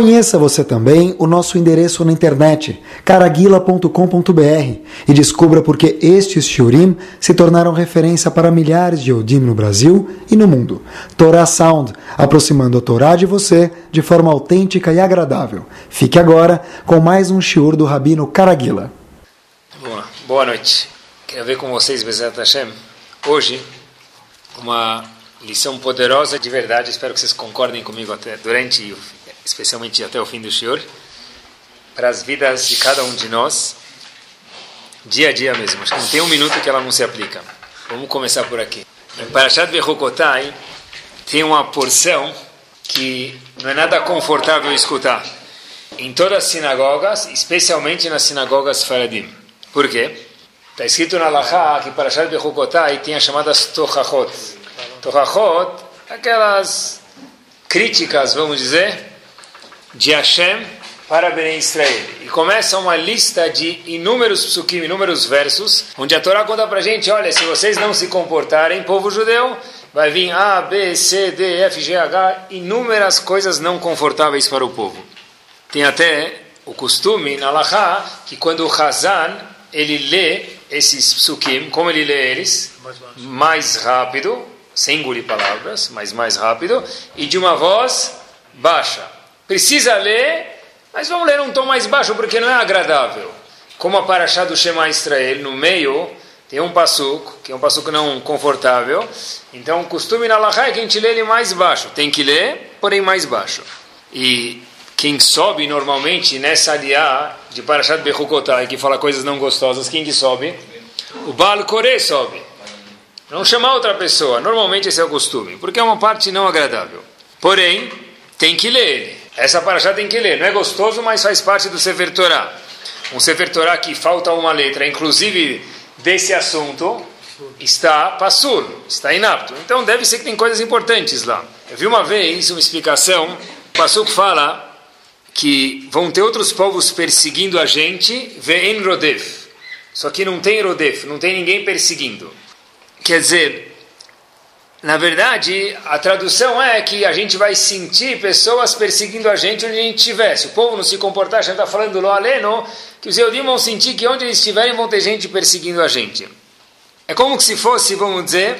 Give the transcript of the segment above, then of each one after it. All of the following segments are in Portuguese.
Conheça você também o nosso endereço na internet, caraguila.com.br, e descubra por que estes shiurim se tornaram referência para milhares de Yodim no Brasil e no mundo. Torah Sound, aproximando a Torá de você de forma autêntica e agradável. Fique agora com mais um shiur do Rabino Caraguila. Boa, boa noite. Quero ver com vocês, Bezerra Hashem, hoje, uma lição poderosa de verdade. Espero que vocês concordem comigo até durante o especialmente até o fim do Shior, para as vidas de cada um de nós, dia a dia mesmo. Acho que não tem um minuto que ela não se aplica. Vamos começar por aqui. Em Parashat Bechukotai tem uma porção que não é nada confortável escutar. Em todas as sinagogas, especialmente nas sinagogas Faradim. Por quê? Está escrito na Laha que Parashat Bechukotai tem as chamadas Tochachot. Tochachot, aquelas críticas, vamos dizer, de Hashem para Bnei Israel. E começa uma lista de inúmeros psukim, inúmeros versos, onde a Torá conta para gente, olha, se vocês não se comportarem, povo judeu, vai vir A, B, C, D, F, G, H, inúmeras coisas não confortáveis para o povo. Tem até o costume na Laha que quando o Hazan ele lê esses psukim, como ele lê eles? Mais rápido, sem engolir palavras, mas mais rápido, e de uma voz baixa. Precisa ler, mas vamos ler um tom mais baixo porque não é agradável. Como a paraxá do Shema Israel, no meio tem um passuco, que é um passuco não confortável. Então o costume na Laha é que a gente lê ele mais baixo. Tem que ler, porém mais baixo. E quem sobe normalmente nessa aliá de Parashat Bechukotai, que fala coisas não gostosas, quem que sobe? O Baal Kore sobe. Não chamar outra pessoa. Normalmente esse é o costume, porque é uma parte não agradável. Porém, tem que ler ele. Essa paraxá tem que ler. Não é gostoso, mas faz parte do Sefer Torah. Um Sefer Torah que falta uma letra, inclusive desse assunto, está passur, está inapto. Então deve ser que tem coisas importantes lá. Eu vi uma vez uma explicação. O fala que vão ter outros povos perseguindo a gente, ve'en rodef. Só que não tem rodef, não tem ninguém perseguindo. Quer dizer, na verdade, a tradução é que a gente vai sentir pessoas perseguindo a gente onde a gente estiver. Se o povo não se comportar, a gente está falando lo aleno, que os Eudim vão sentir que onde eles estiverem vão ter gente perseguindo a gente. É como se fosse, vamos dizer,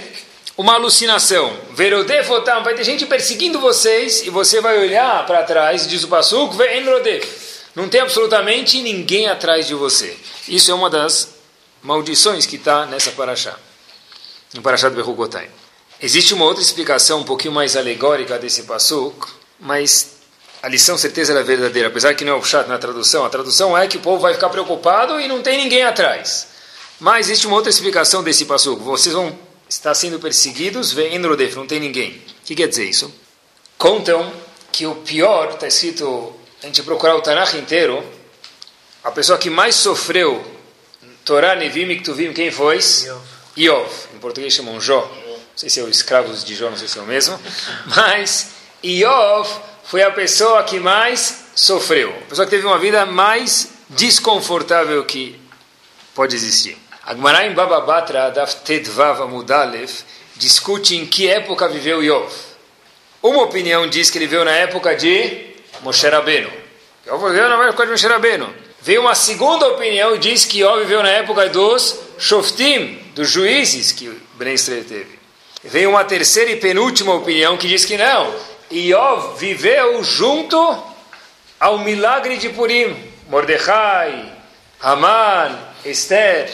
uma alucinação. Verodefotam, vai ter gente perseguindo vocês e você vai olhar para trás, diz o Pasuk, não tem absolutamente ninguém atrás de você. Isso é uma das maldições que está nessa paraxá, no paraxá do Bechukotai. Existe uma outra explicação um pouquinho mais alegórica desse passuk, mas a lição certeza é verdadeira, apesar que não é o chat na tradução. A tradução é que o povo vai ficar preocupado e não tem ninguém atrás. Mas existe uma outra explicação desse passuk. Vocês vão estar sendo perseguidos, vem Rodef, não tem ninguém. O que quer dizer isso? Contam que o pior, está escrito, a gente procurar o Tanakh inteiro, a pessoa que mais sofreu Torá, Nevim e Ktuvim, quem foi? Iov. Iov. Em português chamam Jó sei se é o escravo de Jó, não sei se é o mesmo, mas Iov foi a pessoa que mais sofreu, a pessoa que teve uma vida mais desconfortável que pode existir. Agmará Bababatra, Daf Tedvav Amudalev, discute em que época viveu Iov. Uma opinião diz que ele viveu na época de Moshe Rabbeinu. Iov viveu na época de Moshe Rabbeinu. Veio uma segunda opinião e diz que Iov viveu na época dos Shoftim, dos juízes que Ben Israel teve. Vem uma terceira e penúltima opinião que diz que não. Iov viveu junto ao milagre de Purim. Mordecai, Haman, Esther.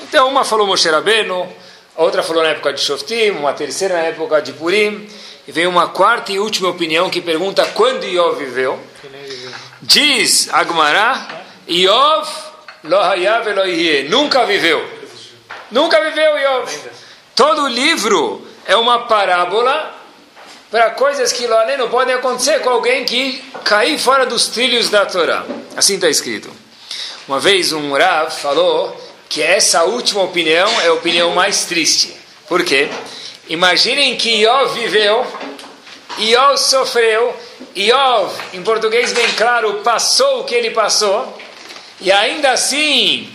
Então, uma falou Moshe Rabbeinu, outra falou na época de Shoftim, uma terceira na época de Purim. E vem uma quarta e última opinião que pergunta quando Iov viveu. Diz Agmará, Iov nunca viveu. Nunca viveu Iov. Todo livro é uma parábola para coisas que lá não podem acontecer com alguém que cair fora dos trilhos da Torá. Assim está escrito. Uma vez um Rav falou que essa última opinião é a opinião mais triste. Por quê? Imaginem que Iov viveu, Iov sofreu, Iov, em português bem claro, passou o que ele passou, e ainda assim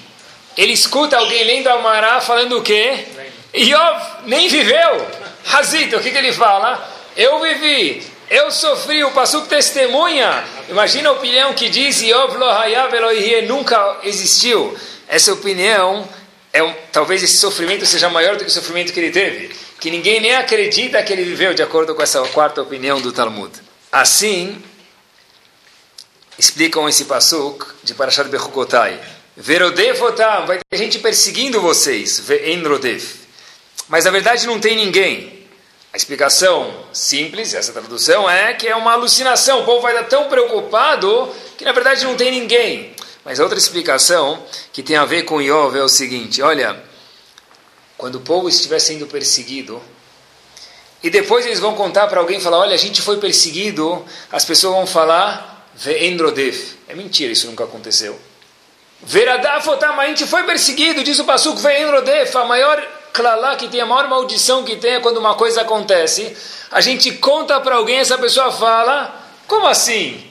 ele escuta alguém lendo Amará falando o quê? Iov nem viveu. Hazito, o que, que ele fala? Eu vivi, Eu sofri, o Pasuk testemunha. Imagina a opinião que diz Yov lo hayav Elohim nunca existiu. Essa opinião, é um, talvez esse sofrimento seja maior do que o sofrimento que ele teve. Que ninguém nem acredita que ele viveu de acordo com essa quarta opinião do Talmud. Assim, explicam esse Pasuk de Parashat Bechukotai. Verodevotam, vai ter gente perseguindo vocês. Enrodev. Mas na verdade não tem ninguém. A explicação simples, essa tradução, é que é uma alucinação. O povo vai estar tão preocupado que na verdade não tem ninguém. Mas outra explicação que tem a ver com Iov é o seguinte: olha, quando o povo estiver sendo perseguido, e depois eles vão contar para alguém falar: olha, a gente foi perseguido, as pessoas vão falar, Ve'endrodev. É mentira, isso nunca aconteceu. Veradafotam, a gente foi perseguido, diz o Pasuk, Ve'endrodev, a maior clalá que tem a maior maldição que tem é quando uma coisa acontece, a gente conta para alguém, essa pessoa fala, como assim?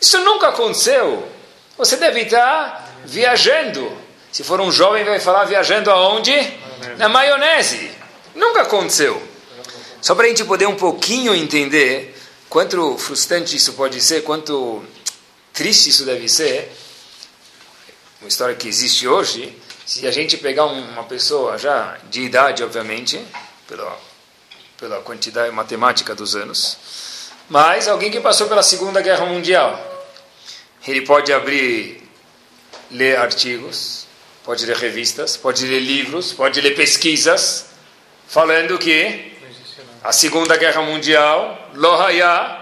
Isso nunca aconteceu. Você deve estar viajando. Se for um jovem, vai falar viajando aonde? Na maionese. Nunca aconteceu. Só para a gente poder um pouquinho entender quanto frustrante isso pode ser, quanto triste isso deve ser, uma história que existe hoje, se a gente pegar uma pessoa já de idade, obviamente, pela, pela quantidade matemática dos anos, mas alguém que passou pela Segunda Guerra Mundial, ele pode abrir, ler artigos, pode ler revistas, pode ler livros, pode ler pesquisas, falando que a Segunda Guerra Mundial, Lohaya,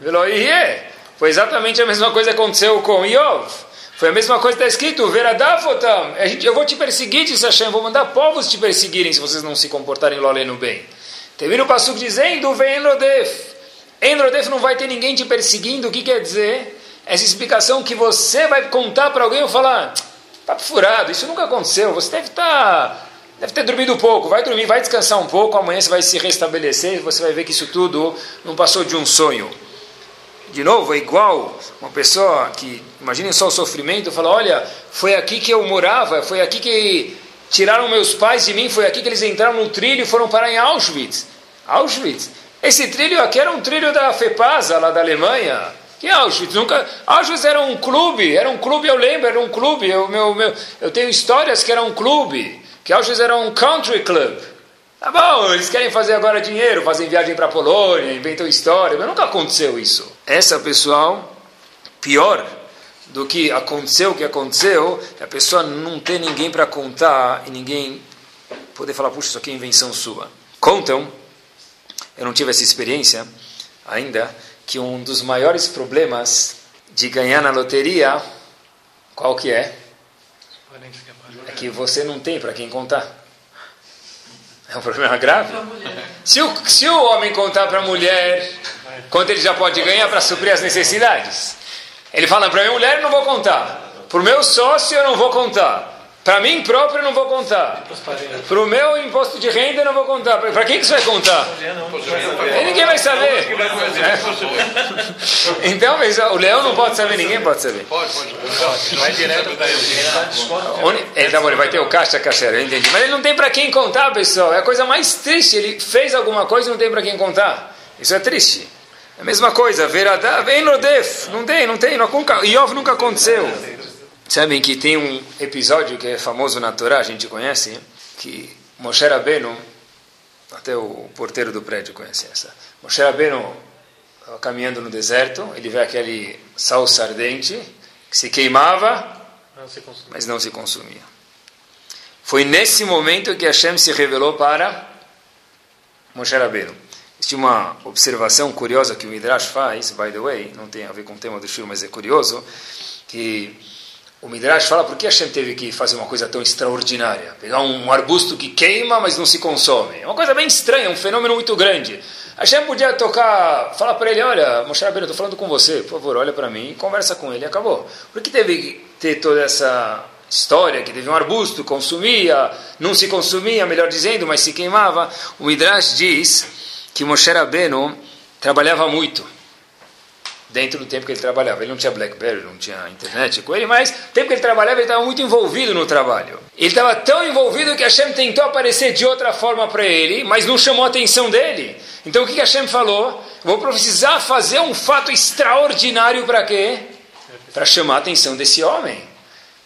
Veloihe, foi exatamente a mesma coisa que aconteceu com Iov. Foi a mesma coisa que está escrito, Veradafotam, eu vou te perseguir, disse Hashem, vou mandar povos te perseguirem se vocês não se comportarem loleno bem. Termina o Passuk dizendo, vem Enrodef. Não vai ter ninguém te perseguindo, o que quer dizer? Essa explicação que você vai contar para alguém e falar, papo furado, isso nunca aconteceu, você deve estar... Tá, deve ter dormido pouco, vai dormir, vai descansar um pouco, amanhã você vai se restabelecer, você vai ver que isso tudo não passou de um sonho de novo, é igual uma pessoa que, imaginem só o sofrimento, fala: Olha, foi aqui que eu morava, foi aqui que tiraram meus pais de mim, foi aqui que eles entraram no trilho e foram parar em Auschwitz. Auschwitz. Esse trilho aqui era um trilho da FEPASA, lá da Alemanha. Que Auschwitz? Nunca... Auschwitz era um clube, era um clube, eu lembro, era um clube. Eu, meu, meu, eu tenho histórias que era um clube, que Auschwitz era um country club. Tá bom, eles querem fazer agora dinheiro, fazem viagem para a Polônia, inventam história, mas nunca aconteceu isso. Essa pessoal, pior do que aconteceu o que aconteceu, é a pessoa não ter ninguém para contar e ninguém poder falar, puxa, isso aqui é invenção sua. Contam, eu não tive essa experiência ainda, que um dos maiores problemas de ganhar na loteria, qual que é? É que você não tem para quem contar. É um problema grave. Se o, se o homem contar para a mulher quanto ele já pode ganhar para suprir as necessidades, ele fala para a mulher: não vou contar. Para o meu sócio, eu não vou contar. Para mim próprio, eu não vou contar. Para o meu imposto de renda, eu não vou contar. Para quem que você vai contar? E ninguém vai saber. É. Então, mas o leão não pode saber, ninguém pode saber. Pode, pode. Vai direto para ele. Ele, tá bom, ele vai ter o caixa caixeiro, eu entendi. Mas ele não tem para quem contar, pessoal. É a coisa mais triste. Ele fez alguma coisa e não tem para quem contar. Isso é triste. É a mesma coisa. Veradá, vem Rodef. Não tem, não tem. Nunca, Iov nunca aconteceu. Sabem que tem um episódio que é famoso na Torá, a gente conhece, que Moshe Rabbeinu, até o porteiro do prédio conhece essa. Moshe Rabbeinu caminhando no deserto, ele vê aquele salsa ardente que se queimava, não se mas não se consumia. Foi nesse momento que Hashem se revelou para Moshe Rabbeinu. Existe uma observação curiosa que o Midrash faz, by the way, não tem a ver com o tema do show, mas é curioso, que o Midrash fala por que Hashem teve que fazer uma coisa tão extraordinária? Pegar um arbusto que queima, mas não se consome. É uma coisa bem estranha, um fenômeno muito grande. Hashem podia tocar, falar para ele, olha, Moshe Rabbeinu, estou falando com você, por favor, olha para mim conversa com ele, acabou. Por que teve que ter toda essa história, que teve um arbusto, consumia, não se consumia, melhor dizendo, mas se queimava? O Midrash diz que Moshe Rabbeinu trabalhava muito dentro do tempo que ele trabalhava. Ele não tinha BlackBerry, não tinha internet com ele, mas no tempo que ele trabalhava, ele estava muito envolvido no trabalho. Ele estava tão envolvido que Hashem tentou aparecer de outra forma para ele, mas não chamou a atenção dele. Então o que Hashem falou? Vou precisar fazer um fato extraordinário para quê? Para chamar a atenção desse homem.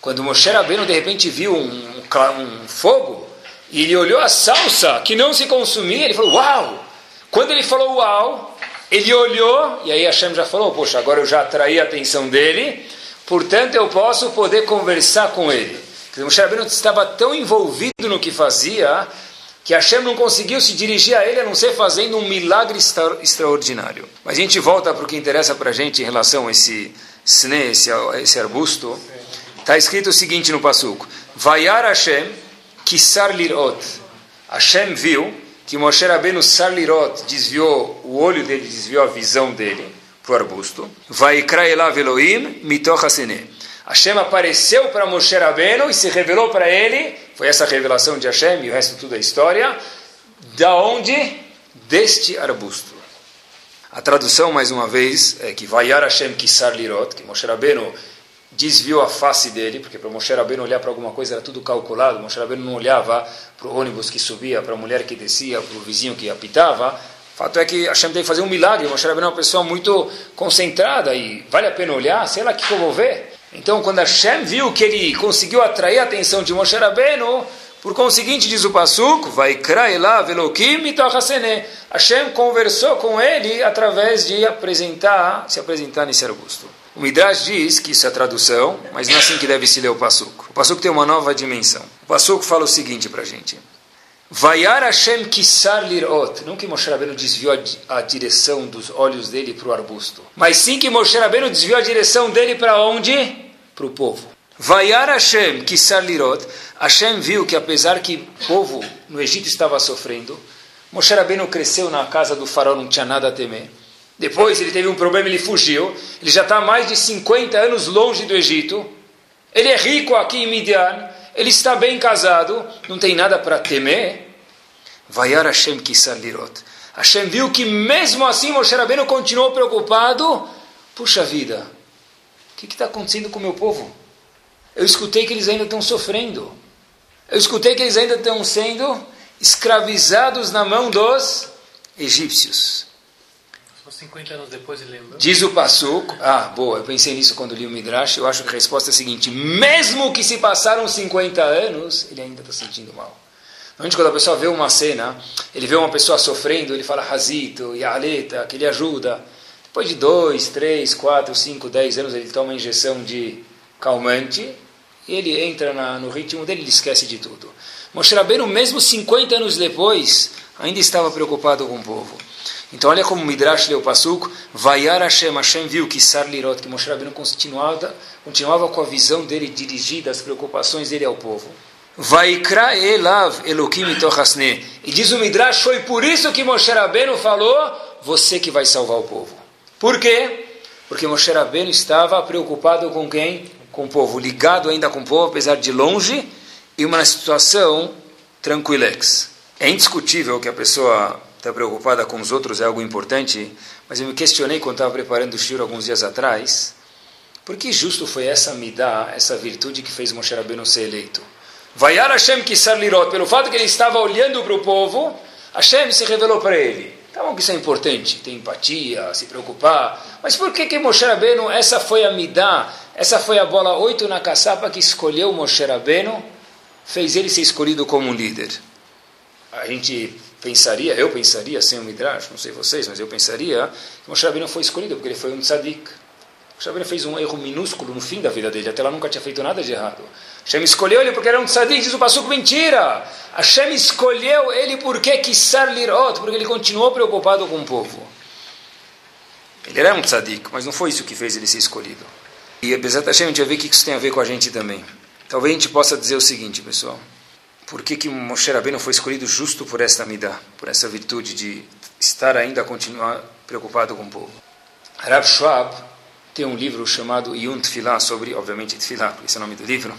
Quando Moshe Rabbeinu de repente viu um, um, um fogo, e ele olhou a salsa que não se consumia, ele falou, uau! Quando ele falou uau, ele olhou, e aí Hashem já falou, poxa, agora eu já atraí a atenção dele, portanto eu posso poder conversar com ele. Porque Moshe Rabbeinu estava tão envolvido no que fazia, que Hashem não conseguiu se dirigir a ele a não ser fazendo um milagre extra, extraordinário. Mas a gente volta para o que interessa para a gente em relação a esse sne, esse, esse arbusto. Está escrito o seguinte no Passuco: Vayar Hashem kisar lirot. Hashem viu que Moshe Rabbeinu Sarlirot desviou o olho dele, desviou a visão dele para o arbusto. Vai elav Elohim Hashem apareceu para Moshe Rabbeinu e se revelou para ele. Foi essa revelação de Hashem e o resto tudo é história. Da onde? Deste arbusto. A tradução, mais uma vez, é que Vayar Hashem Kisar Lirot, que Moshe Rabbeinu desviou a face dele, porque para Moshe Rabbeinu olhar para alguma coisa era tudo calculado, Moshe Rabbeinu não olhava para o ônibus que subia, para a mulher que descia, para o vizinho que apitava, o fato é que Hashem tem que fazer um milagre, Moshe Rabbeinu é uma pessoa muito concentrada e vale a pena olhar, sei lá o que eu vou ver. Então quando Hashem viu que ele conseguiu atrair a atenção de Moshe Rabbeinu, por conseguinte, diz o Passuco, vai lá velokim e Hashem conversou com ele através de apresentar, se apresentar nesse arbusto. O Midrash diz que isso é tradução, mas não é assim que deve se ler o Passuco. O Passuco tem uma nova dimensão. O Passuco fala o seguinte para a gente. Vayar Hashem kisar lirot. Não que Moshe Rabbeinu desviou a direção dos olhos dele para o arbusto. Mas sim que Moshe Rabbeinu desviou a direção dele para onde? Para o povo. Vayar Hashem kisar lirot. Hashem viu que apesar que o povo no Egito estava sofrendo, Moshe Rabbeinu cresceu na casa do faraó, não tinha nada a temer. Depois ele teve um problema, ele fugiu. Ele já está mais de 50 anos longe do Egito. Ele é rico aqui em Midian. Ele está bem casado. Não tem nada para temer. Vayar Hashem kisar lirot. Hashem viu que mesmo assim Moshe Rabbeinu continuou preocupado. Puxa vida, o que está acontecendo com o meu povo? Eu escutei que eles ainda estão sofrendo. Eu escutei que eles ainda estão sendo escravizados na mão dos egípcios. 50 anos depois ele lembra. Diz o Passuco. Ah, boa, eu pensei nisso quando li o Midrash. Eu acho que a resposta é a seguinte: mesmo que se passaram 50 anos, ele ainda está sentindo mal. Normalmente, quando a pessoa vê uma cena, ele vê uma pessoa sofrendo, ele fala Razito, Yaleta, que ele ajuda. Depois de 2, 3, 4, 5, 10 anos, ele toma uma injeção de calmante e ele entra na, no ritmo dele, ele esquece de tudo. Moshe Rabbeinu, mesmo 50 anos depois, ainda estava preocupado com o povo. Então olha como Midrash leu o Pasuk, Vayar Hashem, Hashem viu que Sarlirot, que Moshe Rabbeinu continuava, continuava com a visão dele dirigida, as preocupações dele ao povo. Vaikra elav Elokim itochasne. E diz o Midrash, foi por isso que Moshe Rabbeinu falou, você que vai salvar o povo. Por quê? Porque Moshe Rabbeinu estava preocupado com quem? Com o povo, ligado ainda com o povo, apesar de longe, e uma situação tranquilex. É indiscutível que a pessoa está preocupada com os outros é algo importante, mas eu me questionei quando estava preparando o shiro alguns dias atrás, por que justo foi essa midá, essa virtude que fez Moshe Rabbeinu ser eleito? Vayar Hashem Kisar Lirot, pelo fato que ele estava olhando para o povo, Hashem se revelou para ele. Tá bom que isso é importante, ter empatia, se preocupar, mas por que que Moshe Rabbeinu, essa foi a midá, essa foi a bola 8 na caçapa que escolheu Moshe Rabbeinu, fez ele ser escolhido como um líder? A gente pensaria, eu pensaria, sem o Midrash, não sei vocês, mas eu pensaria que Moshe Rabbeinu foi escolhido porque ele foi um tzadik. Moshe Rabbeinu fez um erro minúsculo no fim da vida dele, até lá nunca tinha feito nada de errado. Hashem escolheu ele porque era um tzadik, diz o Passuco, mentira! Hashem escolheu ele porque quisar lirot, porque ele continuou preocupado com o povo. Ele era um tzadik, mas não foi isso que fez ele ser escolhido. E Bezat Hashem, a gente vai ver o que isso tem a ver com a gente também. Talvez a gente possa dizer o seguinte, pessoal por que, que Moshe Rabbeinu foi escolhido justo por esta midá, por essa virtude de estar ainda a continuar preocupado com o povo. Rav Schwab tem um livro chamado Yun Tfilah, sobre, obviamente, Tfilah, esse é o nome do livro.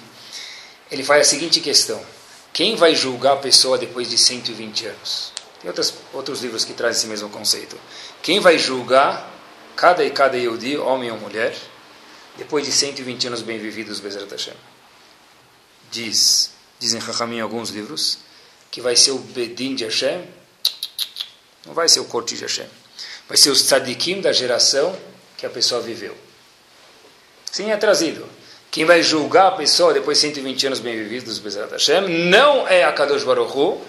Ele faz a seguinte questão: quem vai julgar a pessoa depois de 120 anos? Tem outros, outros livros que trazem esse mesmo conceito. Quem vai julgar cada e cada Yehudi, homem ou mulher, depois de 120 anos bem vividos, Bezerra Hashem? Diz dizem Chachamim em alguns livros, que vai ser o Bedin de Hashem, Não vai ser o corte de Hashem. Vai ser os tzadikim da geração que a pessoa viveu. Sim, é trazido. Quem vai julgar a pessoa depois de 120 anos bem vividos, Bezerra Hashem, não é a Kadosh Baruch Hu,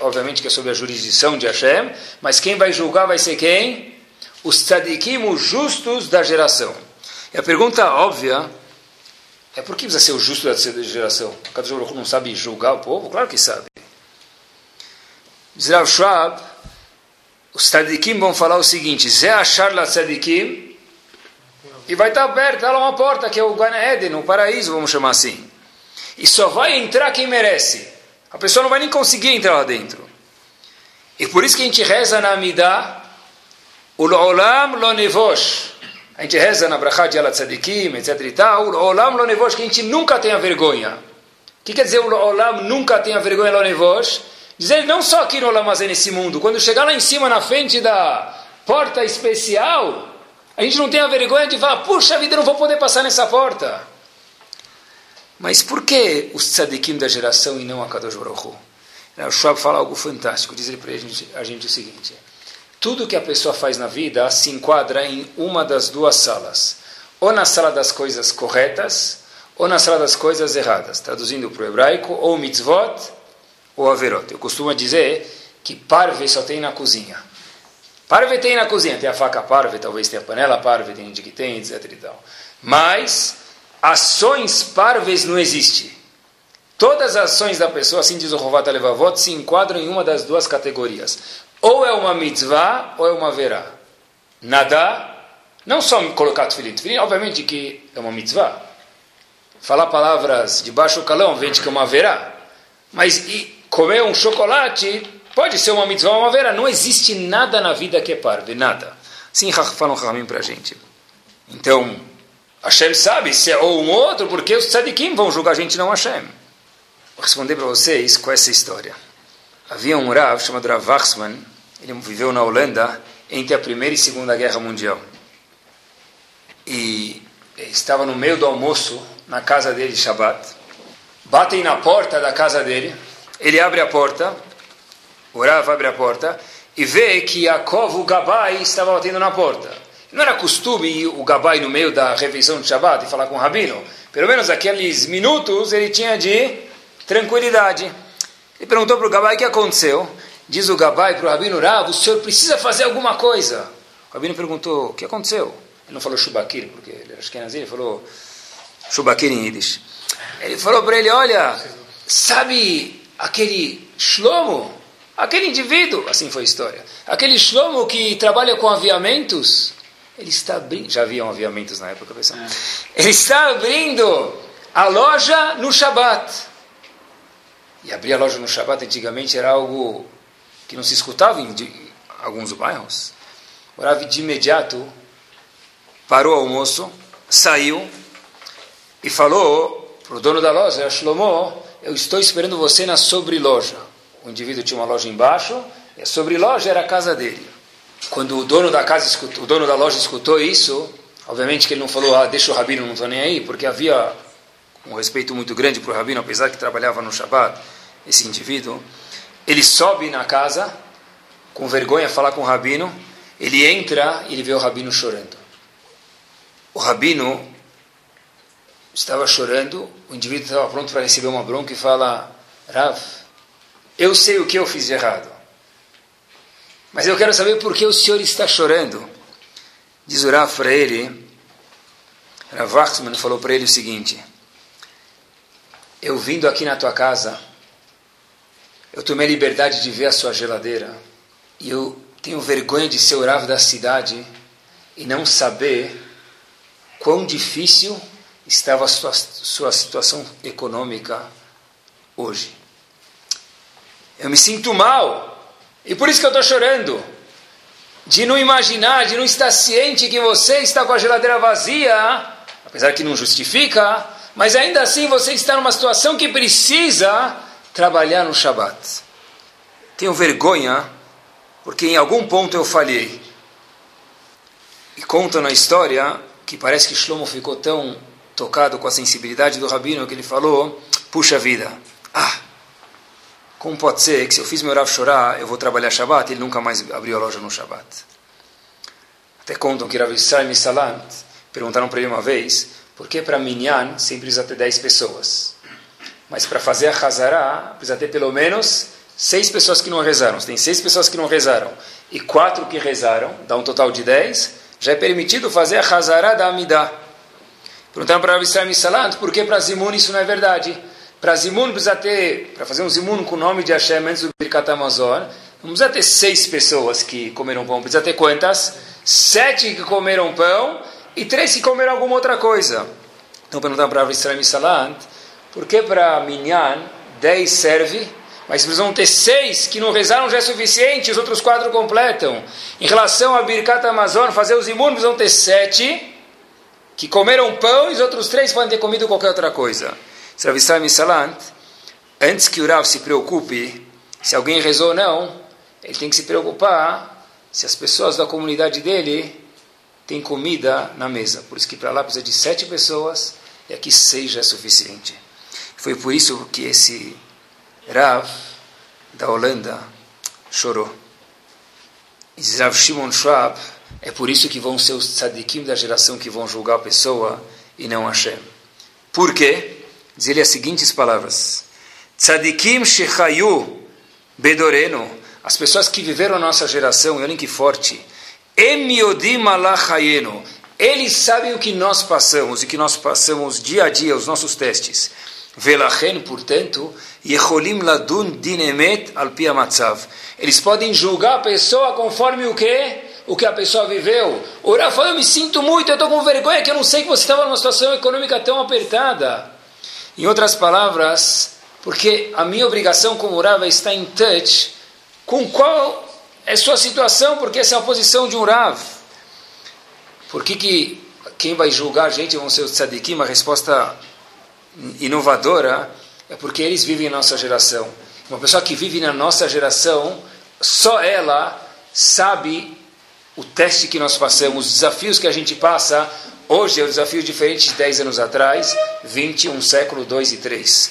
obviamente que é sob a jurisdição de Hashem, mas quem vai julgar vai ser quem? Os tzadikim, os justos da geração. E a pergunta óbvia é por que precisa ser o justo da geração? A Kadosh Baruch não sabe julgar o povo? Claro que sabe. Diz Rav Schwab, os tzadikim vão falar o seguinte, Zé achar la tzadikim, e vai estar aberta lá uma porta, que é o Gan Eden, o paraíso, vamos chamar assim. E só vai entrar quem merece. A pessoa não vai nem conseguir entrar lá dentro. E por isso que a gente reza na Amidah, o Olam lo nevosh. A gente reza na Brachá de Tzadikim, etc e tal, Olam lo nevosh, que a gente nunca tenha vergonha. O que quer dizer Olam nunca tenha vergonha lo nevosh? Dizer não só aqui no Olam, mas nesse mundo. Quando chegar lá em cima, na frente da porta especial, a gente não tem a vergonha de falar, puxa vida, eu não vou poder passar nessa porta. Mas por que os tzadikim da geração e não a Kadosh Baruch Hu? O Schwab fala algo fantástico, diz ele para a gente, a gente o seguinte, tudo que a pessoa faz na vida se enquadra em uma das duas salas. Ou na sala das coisas corretas, ou na sala das coisas erradas. Traduzindo para o hebraico, ou mitzvot, ou averot. Eu costumo dizer que parve só tem na cozinha. Parve tem na cozinha, tem a faca parve, talvez tenha a panela parve, tem de que tem, etc. E tal. Mas ações parves não existem. Todas as ações da pessoa, assim diz o Rovat Levavot, se enquadram em uma das duas categorias. Ou é uma mitzvah, ou é uma verá. Nadar, não só colocar tefilim. Tefilim, obviamente que é uma mitzvah. Falar palavras de baixo calão, vende que é uma verá. Mas comer um chocolate Pode ser uma mitzvah ou uma vera. Não existe nada na vida que é parve, nada. Sim, falam Ramim para a gente. Então, Hashem sabe se é ou um outro, porque os tzadikim vão julgar a gente, não Hashem. Vou responder para vocês com essa história. Havia um Rav chamado Rav Wachsman, ele viveu na Holanda entre a Primeira e Segunda Guerra Mundial. E estava no meio do almoço na casa dele, Shabbat. Batem na porta da casa dele, ele abre a porta o Rav abre a porta e vê que Yaakov, o Gabai, estava batendo na porta. Não era costume o Gabai no meio da refeição de Shabbat e falar com o Rabino. Pelo menos aqueles minutos ele tinha de tranquilidade. Ele perguntou para o Gabai o que aconteceu. Diz o Gabai para o Rabino Rav, o senhor precisa fazer alguma coisa. O Rabino perguntou, o que aconteceu? Ele não falou Shubakir, porque ele era Ashkenazi, ele falou Shubakir em Yiddish. Ele falou para ele, olha, sabe aquele Shlomo? Aquele indivíduo, assim foi a história, aquele Shlomo que trabalha com aviamentos, ele está abrindo, já haviam aviamentos na época, pessoal. É. Ele está abrindo a loja no Shabat. E abrir a loja no Shabat antigamente era algo que não se escutava em, em alguns bairros. O Rav de imediato parou o almoço, saiu e falou para o dono da loja, Shlomo, eu estou esperando você na sobreloja o indivíduo tinha uma loja embaixo, e a sobreloja era a casa dele. Quando o dono da casa escutou, o dono da loja escutou isso, obviamente que ele não falou, ah, deixa o rabino, não estou nem aí, porque havia um respeito muito grande para o rabino, apesar que trabalhava no Shabat, esse indivíduo. Ele sobe na casa, com vergonha, falar com o rabino, ele entra e ele vê o rabino chorando. O rabino estava chorando, o indivíduo estava pronto para receber uma bronca e fala, Rav, eu sei o que eu fiz de errado. Mas eu quero saber por que o senhor está chorando. Diz o Rav para ele, Rav Wachsman falou para ele o seguinte, eu vindo aqui na tua casa, eu tomei a liberdade de ver a sua geladeira, e eu tenho vergonha de ser o da cidade e não saber quão difícil estava a sua, sua situação econômica hoje. Eu me sinto mal. E por isso que eu estou chorando. De não imaginar, de não estar ciente que você está com a geladeira vazia, apesar que não justifica, mas ainda assim você está numa situação que precisa trabalhar no Shabat. Tenho vergonha, porque em algum ponto eu falhei. E contam na história que parece que Shlomo ficou tão tocado com a sensibilidade do rabino que ele falou: puxa vida, ah, como pode ser que se eu fiz meu Rav chorar, eu vou trabalhar Shabbat, ele nunca mais abriu a loja no Shabbat? Até contam que Rav Israel Salant perguntaram para ele uma vez, por que para Minyan sempre precisa ter 10 pessoas? Mas para fazer a Hazara, precisa ter pelo menos seis pessoas que não rezaram. Se tem seis pessoas que não rezaram e quatro que rezaram, dá um total de 10, já é permitido fazer a Hazara da Amidah. Perguntaram para Rav Israel Salant, por que para Zimun isso não é verdade? Para Zimun precisa ter, para fazer um Zimun com o nome de Hashem antes do Birkat Amazon, não precisa ter seis pessoas que comeram pão, precisa ter quantas? Sete que comeram pão e três que comeram alguma outra coisa. Então perguntaram para Israel Salant, por que para Minyan dez serve, mas precisam ter seis que não rezaram já é suficiente, os outros quatro completam. Em relação a Birkat Amazon, fazer os imunos precisam ter sete que comeram pão e os outros três podem ter comido qualquer outra coisa. Rav Israel Salant, antes que o Rav se preocupe se alguém rezou ou não, ele tem que se preocupar se as pessoas da comunidade dele têm comida na mesa. Por isso que para lá precisa de sete pessoas e aqui seis já é suficiente. Foi por isso que esse Rav da Holanda chorou. E Rav Shimon Schwab, é por isso que vão ser os tzadikim da geração que vão julgar a pessoa e não Hashem. Por quê? Diz ele as seguintes palavras: Tzadikim shechayu bedoreno, as pessoas que viveram a nossa geração, e olhem que forte, emiodim alachayeno, eles sabem o que nós passamos, e que nós passamos dia a dia, os nossos testes. Velachen, portanto, yecholim ladun dinemet al matzav. Eles podem julgar a pessoa conforme o que? O que a pessoa viveu. O Rafa, eu me sinto muito, eu estou com vergonha que eu não sei que você estava numa situação econômica tão apertada. Em outras palavras, porque a minha obrigação como Rav é estar em touch com qual é sua situação, porque essa é a posição de um Rav. Por que, que quem vai julgar a gente vão ser os tzadikim? Uma resposta inovadora é porque eles vivem em nossa geração. Uma pessoa que vive na nossa geração, só ela sabe o teste que nós passamos, os desafios que a gente passa Hoje é um desafio diferente de 10 anos atrás, 20, um século, 2 e 3.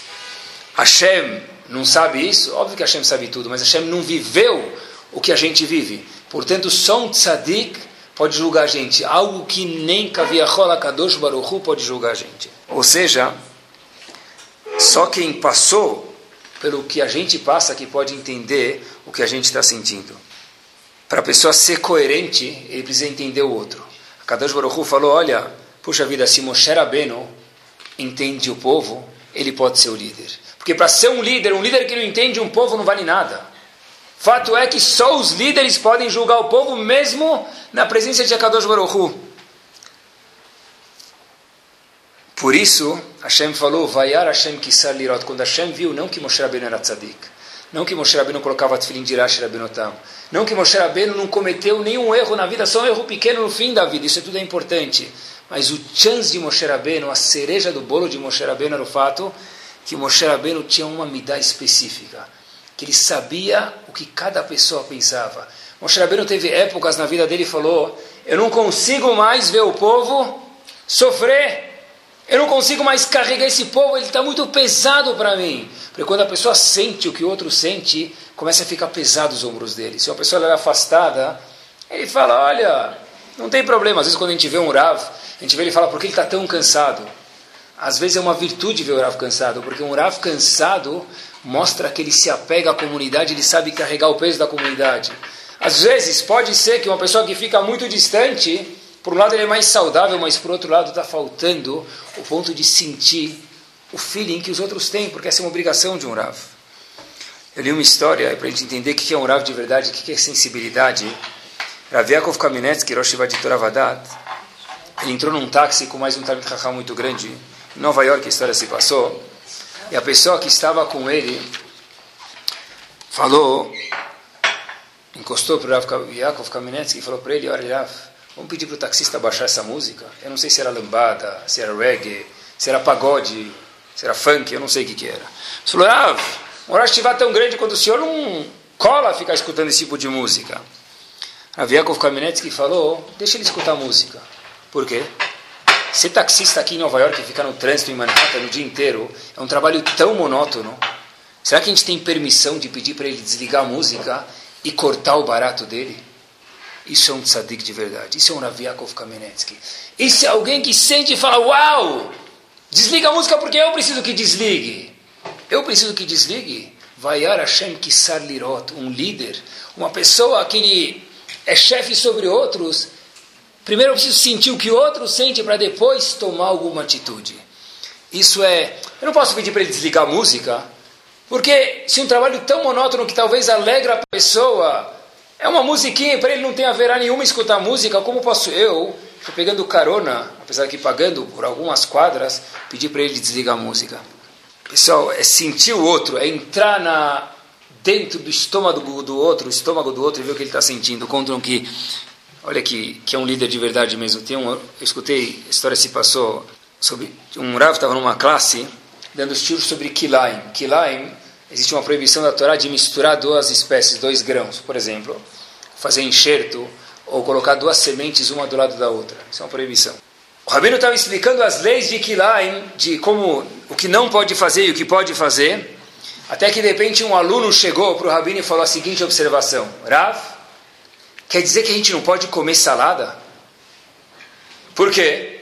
Hashem não sabe isso? Óbvio que Hashem sabe tudo, mas Hashem não viveu o que a gente vive. Portanto, só um tzadik pode julgar a gente. Algo que nem Kaviachola Kadosh Baruchu pode julgar a gente. Ou seja, só quem passou pelo que a gente passa que pode entender o que a gente está sentindo. Para a pessoa ser coerente, ele precisa entender o outro. Kadosh Baruch falou, olha, puxa vida, se Moshe Rabbeinu entende o povo, ele pode ser o líder. Porque para ser um líder, um líder que não entende um povo não vale nada. Fato é que só os líderes podem julgar o povo mesmo na presença de Akadosh Baruch Por isso, Hashem falou, Vayar Hashem Kisar Lirot, quando Hashem viu não que Moshe Rabbeinu era tzadik, não que Moshe Rabbeinu colocava tefilin de Rashi Rabbeinu. Não que Moshe Rabbeinu não cometeu nenhum erro na vida, só um erro pequeno no fim da vida. Isso tudo é importante. Mas o chance de Moshe Rabbeinu, a cereja do bolo de Moshe Rabbeinu era o fato que Moshe Rabbeinu tinha uma midá específica. Que ele sabia o que cada pessoa pensava. Moshe Rabbeinu teve épocas na vida dele e falou, eu não consigo mais ver o povo sofrer. Eu não consigo mais carregar esse povo, ele está muito pesado para mim. Porque quando a pessoa sente o que o outro sente, começa a ficar pesado os ombros dele. Se uma pessoa é afastada, ele fala: Olha, não tem problema. Às vezes, quando a gente vê um Rav, a gente vê ele fala: Por que ele está tão cansado? Às vezes é uma virtude ver o Rav cansado, porque um Rav cansado mostra que ele se apega à comunidade, ele sabe carregar o peso da comunidade. Às vezes pode ser que uma pessoa que fica muito distante, por um lado ele é mais saudável, mas por outro lado está faltando o ponto de sentir o feeling que os outros têm, porque essa é uma obrigação de um Rav. Eu li uma história para a gente entender o que é um Rav de verdade, o que é sensibilidade. Rav Yaakov Kaminetsky, Rosh Vaditor Avadat, ele entrou num táxi com mais um Talmud Chacham muito grande. Em Nova York a história se passou. E a pessoa que estava com ele falou, encostou para o Rav Yaakov Kaminetsky e falou para ele, olha Rav, vamos pedir para o taxista baixar essa música. Eu não sei se era lambada, se era reggae, se era pagode, se era funk, eu não sei o que, que era. Ele falou, ah, um Rosh tão grande quando o senhor não cola ficar escutando esse tipo de música. A Viakov Kamenetsky falou, deixa ele escutar música. Por quê? Ser taxista aqui em Nova York e ficar no trânsito em Manhattan o dia inteiro é um trabalho tão monótono, Será que a gente tem permissão de pedir para ele desligar a música e cortar o barato dele? Isso é um tzadik de verdade. Isso é um Rav Kamenetsky. Isso é alguém que sente e fala, uau, desliga a música porque eu preciso que desligue. Eu preciso que desligue. Vayar Hashem Kisar Lirot, um líder, uma pessoa que ele é chefe sobre outros. Primeiro eu preciso sentir o que outro sente para depois tomar alguma atitude. Isso é. Eu não posso pedir para ele desligar a música, porque se um trabalho tão monótono que talvez alegra a pessoa é uma musiquinha, para ele não tem haverá nenhuma escutar música, como posso eu, pegando carona, apesar que pagando por algumas quadras, pedir para ele desligar a música? Pessoal, é sentir o outro, é entrar na, dentro do estômago do outro, o estômago do outro e ver o que ele está sentindo. Contam que, olha que, que é um líder de verdade mesmo. Tem um, eu escutei, a história se passou sobre um Rav estava numa classe dando estudos sobre Kilaim. Kilaim existe uma proibição da Torá de misturar duas espécies, dois grãos, por exemplo, fazer enxerto ou colocar duas sementes uma do lado da outra. Isso é uma proibição. O Rabino estava explicando as leis de Kilaim, de como o que não pode fazer e o que pode fazer, até que de repente um aluno chegou para o Rabino e falou a seguinte observação: Rav, quer dizer que a gente não pode comer salada? Por quê?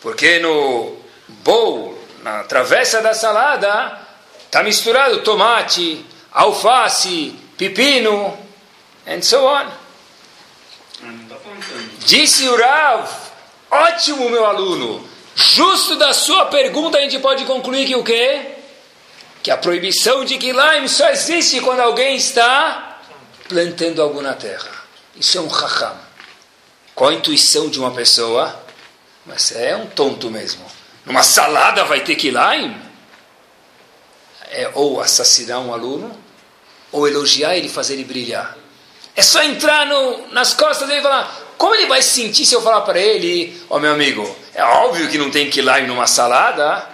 Porque no bowl, na travessa da salada, Está misturado tomate, alface, pepino, and so on. Disse o Rav, ótimo meu aluno, justo da sua pergunta a gente pode concluir que o quê? Que a proibição de Kilaim só existe quando alguém está plantando algo na terra. Isso é um raham. Qual a intuição de uma pessoa? Mas é um tonto mesmo. Numa salada vai ter Kilaim? É ou assassinar um aluno, ou elogiar ele e fazer ele brilhar. É só entrar no, nas costas dele e falar: como ele vai se sentir se eu falar para ele, ó oh, meu amigo, é óbvio que não tem que ir lá numa salada,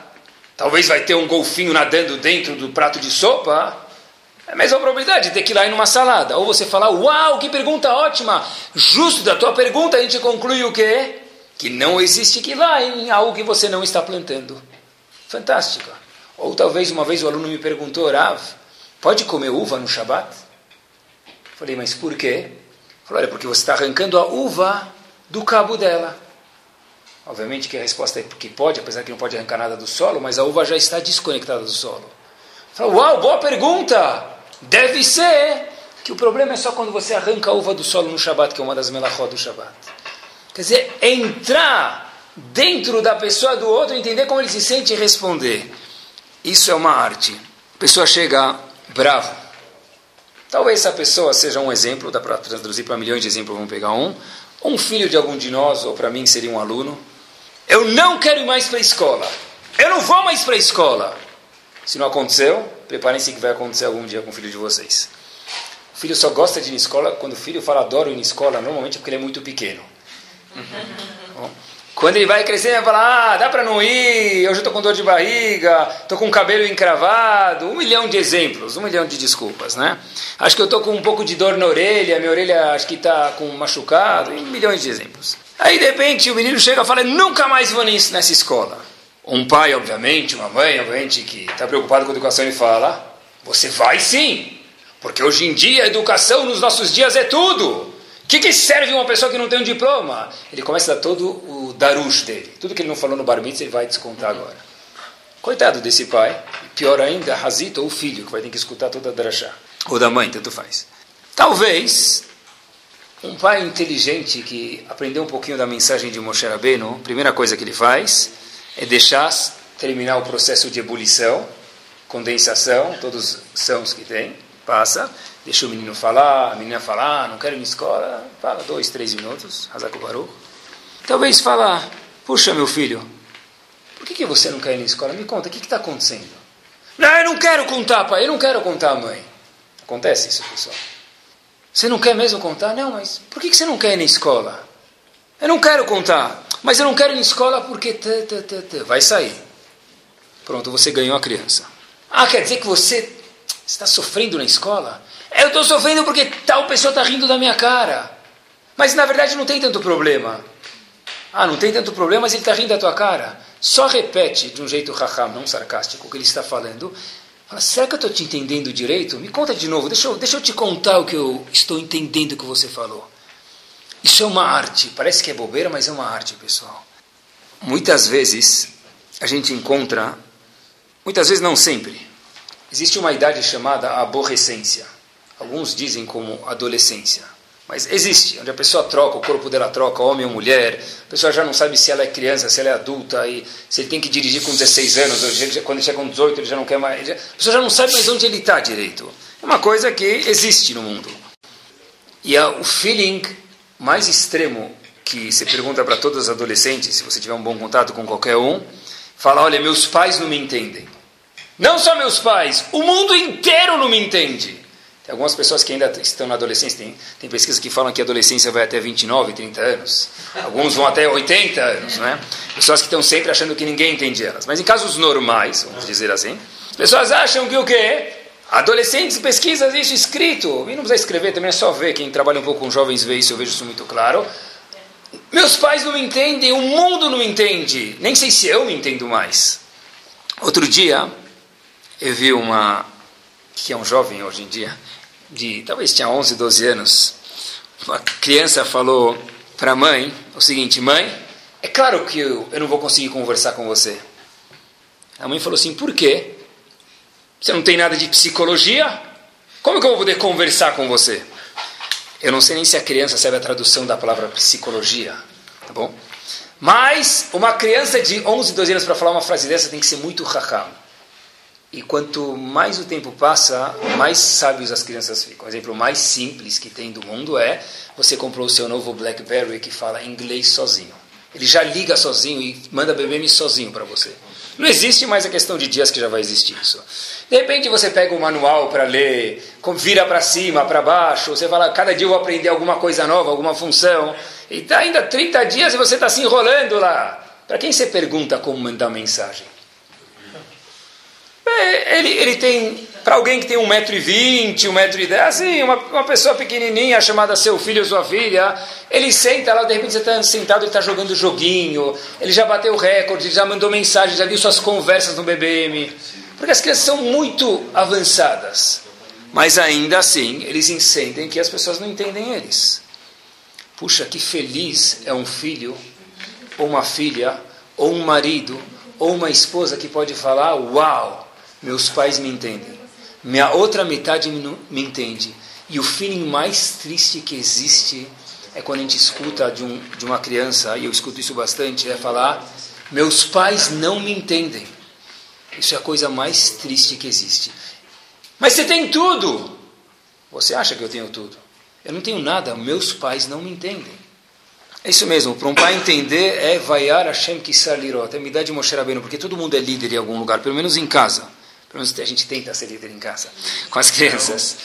talvez vai ter um golfinho nadando dentro do prato de sopa. É a mesma probabilidade de ter que ir lá numa salada. Ou você falar: uau, que pergunta ótima! Justo da tua pergunta a gente conclui o quê? Que não existe que ir lá em algo que você não está plantando. Fantástico. Ou talvez uma vez o aluno me perguntou, Rav, pode comer uva no Shabat? Falei, mas por quê? Falou, olha, porque você está arrancando a uva do cabo dela. Obviamente que a resposta é porque pode, apesar que não pode arrancar nada do solo, mas a uva já está desconectada do solo. Falei, uau, boa pergunta! Deve ser que o problema é só quando você arranca a uva do solo no Shabat, que é uma das melachot do Shabat. Quer dizer, entrar dentro da pessoa do outro, entender como ele se sente e responder. Isso é uma arte. A pessoa chega bravo. Talvez essa pessoa seja um exemplo, dá para traduzir para milhões de exemplos, vamos pegar um. Um filho de algum de nós, ou para mim seria um aluno. Eu não quero ir mais para a escola. Eu não vou mais para a escola. Se não aconteceu, preparem-se que vai acontecer algum dia com o filho de vocês. O filho só gosta de ir na escola quando o filho fala adoro ir na escola, normalmente é porque ele é muito pequeno. Bom, quando ele vai crescendo, ele vai falar: ah, dá para não ir, hoje eu estou com dor de barriga, estou com o cabelo encravado. Um milhão de exemplos, um milhão de desculpas, né? Acho que eu estou com um pouco de dor na orelha, minha orelha acho que está com machucado, e milhões de exemplos. Aí, de repente, o menino chega e fala: nunca mais vou nessa escola. Um pai, obviamente, uma mãe, obviamente, que está preocupado com a educação e fala: você vai sim, porque hoje em dia a educação nos nossos dias é tudo. O que, que, serve uma pessoa que não tem um diploma? Ele começa a dar todo o darush dele. Tudo que ele não falou no bar mitzvah, ele vai descontar agora. Coitado desse pai. Pior ainda, Hazito, ou o filho, que vai ter que escutar toda a drachá. Ou da mãe, tanto faz. Talvez, um pai inteligente que aprendeu um pouquinho da mensagem de Moshe Rabbeinu, a primeira coisa que ele faz é deixar terminar o processo de ebulição, condensação, todos os sãos que tem, passa deixa o menino falar, a menina falar, ah, não quero ir na escola, fala dois, três minutos, Hazako Baruch. Talvez falar, puxa meu filho, por que, que você não quer ir na escola? Me conta, o que está acontecendo? Não, eu não quero contar, pai, eu não quero contar, mãe. Acontece isso, pessoal. Você não quer mesmo contar? Não, mas por que, que você não quer ir na escola? Eu não quero contar, mas eu não quero ir na escola porque... Tã, tã, tã. Vai sair. Pronto, você ganhou a criança. Ah, quer dizer que você está sofrendo na escola? Eu estou sofrendo porque tal pessoa está rindo da minha cara. Mas na verdade não tem tanto problema. Ah, não tem tanto problema, mas ele está rindo da tua cara. Só repete de um jeito raham, não sarcástico, o que ele está falando. Fala, será que eu estou te entendendo direito? Me conta de novo, deixa eu, deixa eu te contar o que eu estou entendendo que você falou. Isso é uma arte, parece que é bobeira, mas é uma arte, pessoal. Muitas vezes a gente encontra, muitas vezes não sempre, existe uma idade chamada aborrecência. Alguns dizem como adolescência. Mas existe, onde a pessoa troca, o corpo dela troca, homem ou mulher, a pessoa já não sabe se ela é criança, se ela é adulta, e se ele tem que dirigir com 16 anos, quando ele chega com 18 ele já não quer mais. a pessoa já não sabe mais onde ele está direito. É uma coisa que existe no mundo. E o feeling mais extremo que se pergunta para todos os adolescentes, se você tiver um bom contato com qualquer um, fala: olha, meus pais não me entendem. Não só meus pais, o mundo inteiro não me entende. Tem algumas pessoas que ainda estão na adolescência, tem, tem pesquisas que falam que a adolescência vai até 29, 30 anos. Alguns vão até 80 anos, né? Pessoas que estão sempre achando que ninguém entende elas. Mas em casos normais, vamos dizer assim, pessoas acham que o quê? Adolescentes pesquisas isso escrito. E não precisa escrever, também é só ver. Quem trabalha um pouco com jovens vê isso, eu vejo isso muito claro. Meus pais não me entendem, o mundo não me entende. Nem sei se eu me entendo mais. Outro dia, eu vi uma, que é um jovem hoje em dia, de talvez tinha 11, 12 anos, uma criança falou para a mãe o seguinte: Mãe, é claro que eu, eu não vou conseguir conversar com você. A mãe falou assim: Por quê? Você não tem nada de psicologia? Como que eu vou poder conversar com você? Eu não sei nem se a criança sabe a tradução da palavra psicologia, tá bom? Mas uma criança de 11, 12 anos para falar uma frase dessa tem que ser muito raham. E quanto mais o tempo passa, mais sábios as crianças ficam. O exemplo mais simples que tem do mundo é você comprou o seu novo BlackBerry que fala inglês sozinho. Ele já liga sozinho e manda BBM sozinho para você. Não existe mais a questão de dias que já vai existir isso. De repente você pega um manual para ler, vira para cima, para baixo, você fala, cada dia eu vou aprender alguma coisa nova, alguma função. E está ainda 30 dias e você está se enrolando lá. Para quem você pergunta como mandar mensagem? É, ele, ele tem, para alguém que tem 1,20m, 1,10m, assim, uma, uma pessoa pequenininha chamada seu filho ou sua filha, ele senta lá, de repente você está sentado e está jogando joguinho, ele já bateu recorde, já mandou mensagem, já viu suas conversas no BBM. Porque as crianças são muito avançadas. Mas ainda assim, eles entendem que as pessoas não entendem eles. Puxa, que feliz é um filho, ou uma filha, ou um marido, ou uma esposa que pode falar: Uau! Meus pais me entendem, minha outra metade me entende. E o feeling mais triste que existe é quando a gente escuta de, um, de uma criança, e eu escuto isso bastante, é falar: meus pais não me entendem. Isso é a coisa mais triste que existe. Mas você tem tudo! Você acha que eu tenho tudo? Eu não tenho nada, meus pais não me entendem. É isso mesmo, para um pai entender é vaiar Hashem Kisar Lirot, é me dar de Moshe Rabbeinu, porque todo mundo é líder em algum lugar, pelo menos em casa. Pelo menos a gente tenta ser líder em casa, com as crianças.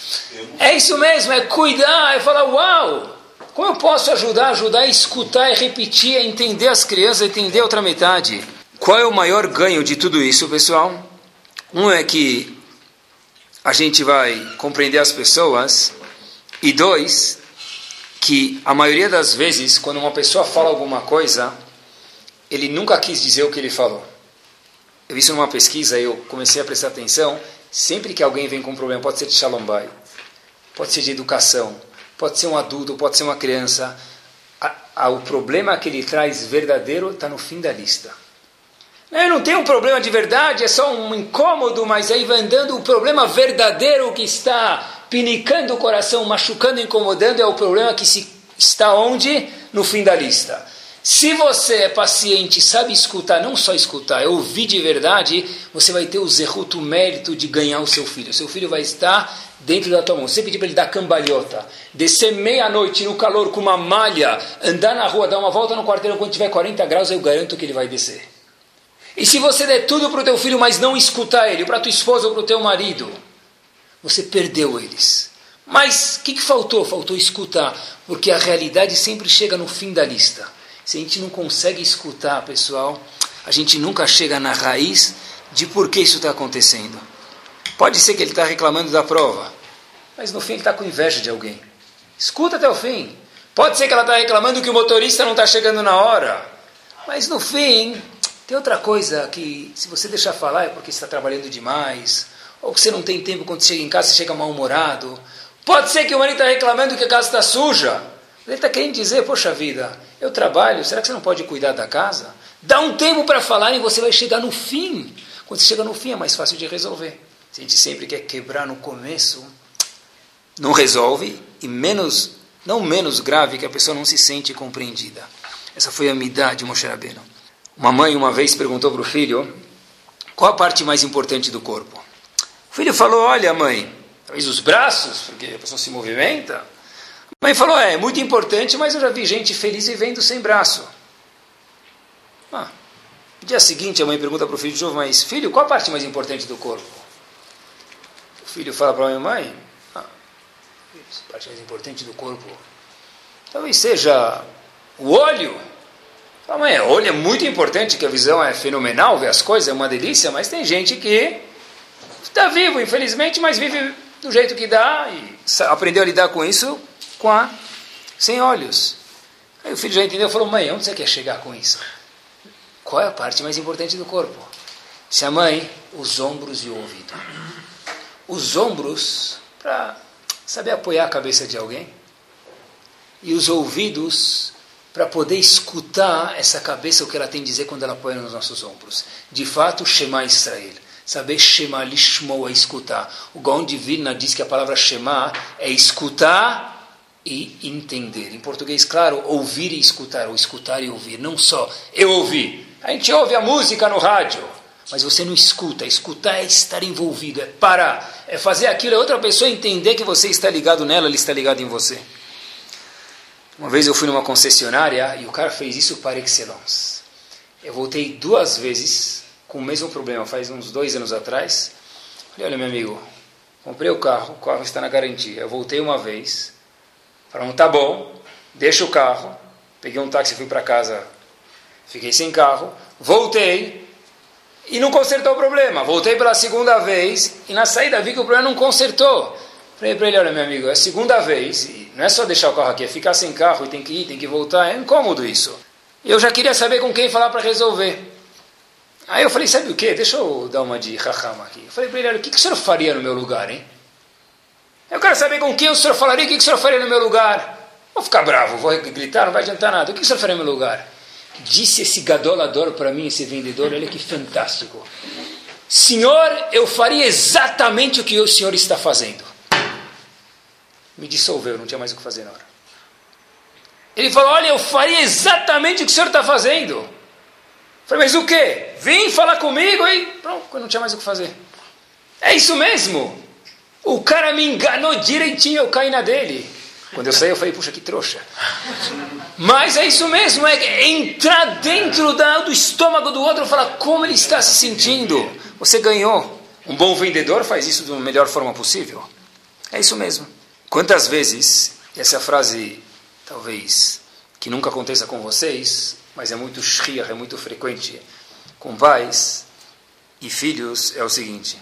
É isso mesmo, é cuidar, é falar, uau, como eu posso ajudar, ajudar a escutar e repetir, a entender as crianças, entender a outra metade. Qual é o maior ganho de tudo isso, pessoal? Um é que a gente vai compreender as pessoas, e dois, que a maioria das vezes, quando uma pessoa fala alguma coisa, ele nunca quis dizer o que ele falou. Eu vi isso numa pesquisa e eu comecei a prestar atenção. Sempre que alguém vem com um problema, pode ser de shalom bay, pode ser de educação, pode ser um adulto, pode ser uma criança, a, a, o problema que ele traz verdadeiro está no fim da lista. Eu não tenho um problema de verdade, é só um incômodo, mas aí vai andando o problema verdadeiro que está pinicando o coração, machucando, incomodando, é o problema que se está onde? No fim da lista. Se você é paciente, sabe escutar, não só escutar, é ouvir de verdade, você vai ter o zerruto, o mérito de ganhar o seu filho. O seu filho vai estar dentro da tua mão. Você pedir para ele dar cambalhota, descer meia-noite no calor com uma malha, andar na rua, dar uma volta no quarteirão quando tiver 40 graus, eu garanto que ele vai descer. E se você der tudo para o teu filho, mas não escutar ele, para tua esposa ou para o teu marido, você perdeu eles. Mas o que, que faltou? Faltou escutar, porque a realidade sempre chega no fim da lista. Se a gente não consegue escutar, pessoal, a gente nunca chega na raiz de por que isso está acontecendo. Pode ser que ele está reclamando da prova, mas no fim ele está com inveja de alguém. Escuta até o fim. Pode ser que ela está reclamando que o motorista não está chegando na hora, mas no fim tem outra coisa que, se você deixar falar, é porque está trabalhando demais, ou que você não tem tempo quando chega em casa, você chega mal-humorado. Pode ser que o marido está reclamando que a casa está suja. Ele está querendo dizer, poxa vida, eu trabalho, será que você não pode cuidar da casa? Dá um tempo para falar e você vai chegar no fim. Quando você chega no fim é mais fácil de resolver. Se a gente sempre quer quebrar no começo, não resolve e menos, não menos grave que a pessoa não se sente compreendida. Essa foi a midá de Moshe Rabbeinu. Uma mãe uma vez perguntou para o filho qual a parte mais importante do corpo. O filho falou: Olha, mãe, talvez os braços, porque a pessoa se movimenta. Mãe falou: É, muito importante, mas eu já vi gente feliz vivendo sem braço. Ah, no dia seguinte, a mãe pergunta para o filho de novo: Mas filho, qual a parte mais importante do corpo? O filho fala para a mãe: ah, A parte mais importante do corpo talvez seja o olho. Fala, mãe, o olho é muito importante, que a visão é fenomenal, ver as coisas é uma delícia, mas tem gente que está vivo, infelizmente, mas vive do jeito que dá e aprendeu a lidar com isso com a, sem olhos. Aí o filho já entendeu e falou, mãe, onde você quer chegar com isso? Qual é a parte mais importante do corpo? Se a mãe, os ombros e o ouvido. Os ombros, para saber apoiar a cabeça de alguém. E os ouvidos, para poder escutar essa cabeça, o que ela tem a dizer quando ela põe nos nossos ombros. De fato, Shema Israel. Saber Shema Lishmo é escutar. O Gaon de Vilna diz que a palavra Shema é escutar e entender. Em português, claro, ouvir e escutar, ou escutar e ouvir. Não só eu ouvi. A gente ouve a música no rádio, mas você não escuta. Escutar é estar envolvido, é parar, é fazer aquilo, é outra pessoa entender que você está ligado nela, ela está ligado em você. Uma vez eu fui numa concessionária e o cara fez isso para excellence. Eu voltei duas vezes com o mesmo problema, faz uns dois anos atrás. Falei, olha meu amigo, comprei o carro, o carro está na garantia. Eu voltei uma vez, falaram, tá bom, deixa o carro. Peguei um táxi, fui para casa, fiquei sem carro. Voltei e não consertou o problema. Voltei pela segunda vez e na saída vi que o problema não consertou. Falei para ele, olha meu amigo, é a segunda vez, não é só deixar o carro aqui, é ficar sem carro e tem que ir, tem que voltar, é incômodo isso. Eu já queria saber com quem falar para resolver. Aí eu falei, sabe o que? Deixa eu dar uma de rahama aqui. Eu falei para ele, olha, o que, que o senhor faria no meu lugar, hein? Eu quero saber com quem o senhor falaria, o que, o senhor faria no meu lugar. Vou ficar bravo, vou gritar, não vai adiantar nada. O que, o senhor faria no meu lugar? Disse esse gadolador para mim, esse vendedor, olha que fantástico. Senhor, eu faria exatamente o que o senhor está fazendo me dissolveu, não tinha mais o que fazer na hora. Ele falou: Olha, eu faria exatamente o que o senhor está fazendo. Eu falei: Mas o que? Vem falar comigo e pronto, não tinha mais o que fazer. É isso mesmo. O cara me enganou direitinho, eu caí na dele. Quando eu saí, eu falei: Puxa, que trouxa. Mas é isso mesmo, é entrar dentro do estômago do outro e falar como ele está se sentindo. Você ganhou. Um bom vendedor faz isso da melhor forma possível. É isso mesmo. Quantas vezes, essa frase, talvez, que nunca aconteça com vocês, mas é muito shriar, é muito frequente com pais e filhos, é o seguinte: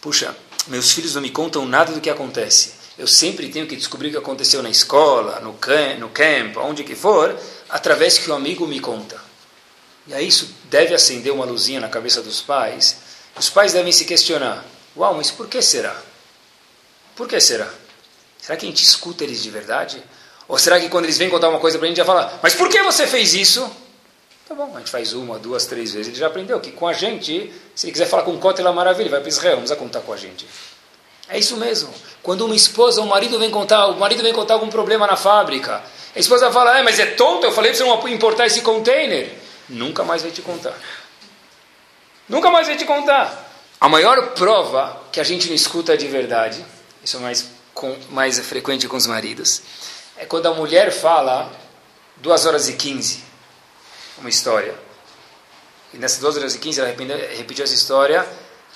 puxa, meus filhos não me contam nada do que acontece. Eu sempre tenho que descobrir o que aconteceu na escola, no camp, no camp, onde que for, através que o amigo me conta. E aí isso deve acender uma luzinha na cabeça dos pais. Os pais devem se questionar: Uau, mas por que será? Por que será? Será que a gente escuta eles de verdade? Ou será que quando eles vêm contar uma coisa para a gente já fala, mas por que você fez isso? Tá bom, a gente faz uma, duas, três vezes. Ele já aprendeu que com a gente, se ele quiser falar com o é maravilha, vai para Israel, não precisa contar com a gente. É isso mesmo. Quando uma esposa ou um marido vem contar, o marido vem contar algum problema na fábrica, a esposa fala, é, mas é tonto, eu falei para você não importar esse container. Nunca mais vai te contar. Nunca mais vai te contar. A maior prova que a gente não escuta de verdade, isso é mais com, mais frequente com os maridos, é quando a mulher fala 2 horas e 15, uma história. E nessas 2 horas e 15 ela repetiu essa história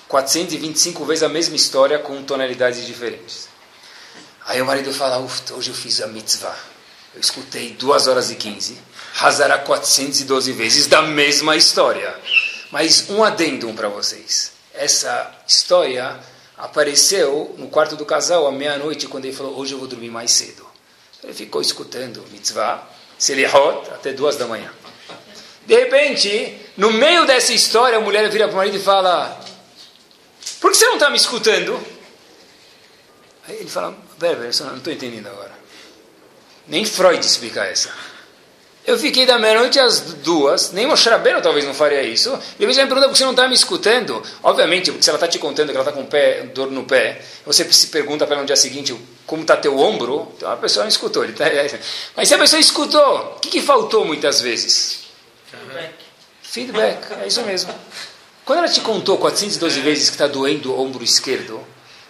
425 vezes a mesma história com tonalidades diferentes. Aí o marido fala, hoje eu fiz a mitzvah. Eu escutei 2 horas e 15. Hazara 412 vezes da mesma história. Mas um adendo para vocês. Essa história apareceu no quarto do casal à meia-noite, quando ele falou: Hoje eu vou dormir mais cedo. Ele ficou escutando mitzvah, selihot, até duas da manhã. De repente, no meio dessa história, a mulher vira para o marido e fala: Por que você não está me escutando? Aí ele fala, velho, eu não estou entendendo agora. Nem Freud explica essa. Eu fiquei da meia-noite às duas, nem Moshe Rabbeinu talvez não faria isso. E ela me pergunta por que você não está me escutando. Obviamente, porque se ela está te contando que ela está com pé, dor no pé, você se pergunta para ela no dia seguinte como está teu ombro, então a pessoa não escutou. Tá, mas se a pessoa escutou, o que, que faltou muitas vezes? Feedback. Feedback, é isso mesmo. Quando ela te contou 412 vezes que está doendo o ombro esquerdo,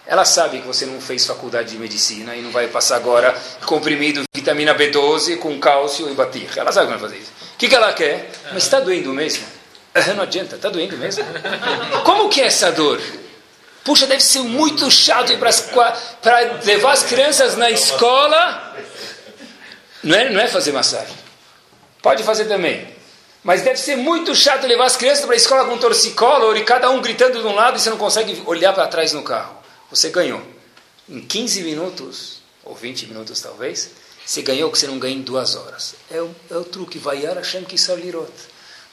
ela sabe que você não fez faculdade de medicina e não vai passar agora comprimido vitamina B12 com cálcio e batir. Ela sabe como fazer isso. O que, que ela quer? Mas está doendo mesmo? Não adianta, está doendo mesmo. Como que é essa dor? Puxa, deve ser muito chato ir para levar as crianças na escola. Não é, não é fazer massagem. Pode fazer também. Mas deve ser muito chato levar as crianças para a escola com torcicolo e cada um gritando de um lado e você não consegue olhar para trás no carro. Você ganhou. Em 15 minutos, ou 20 minutos talvez, você ganhou o que você não ganha em duas horas. É o, é o truque. Vaiar Hashem Kisarlirot.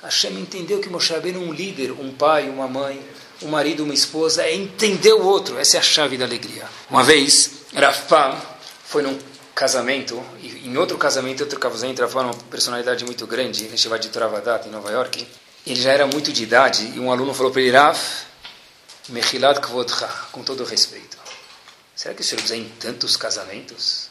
Hashem entendeu que Moshe Rabbeinu é um líder, um pai, uma mãe, um marido, uma esposa, é entender o outro. Essa é a chave da alegria. Uma vez, Rafpam foi num casamento, e em outro casamento, outro casamento, Rafpam uma personalidade muito grande, na de Travadat, em Nova York. Ele já era muito de idade, e um aluno falou para ele, Raf, Mechilat Kvodcha, com todo respeito. Será que o senhor precisa em tantos casamentos?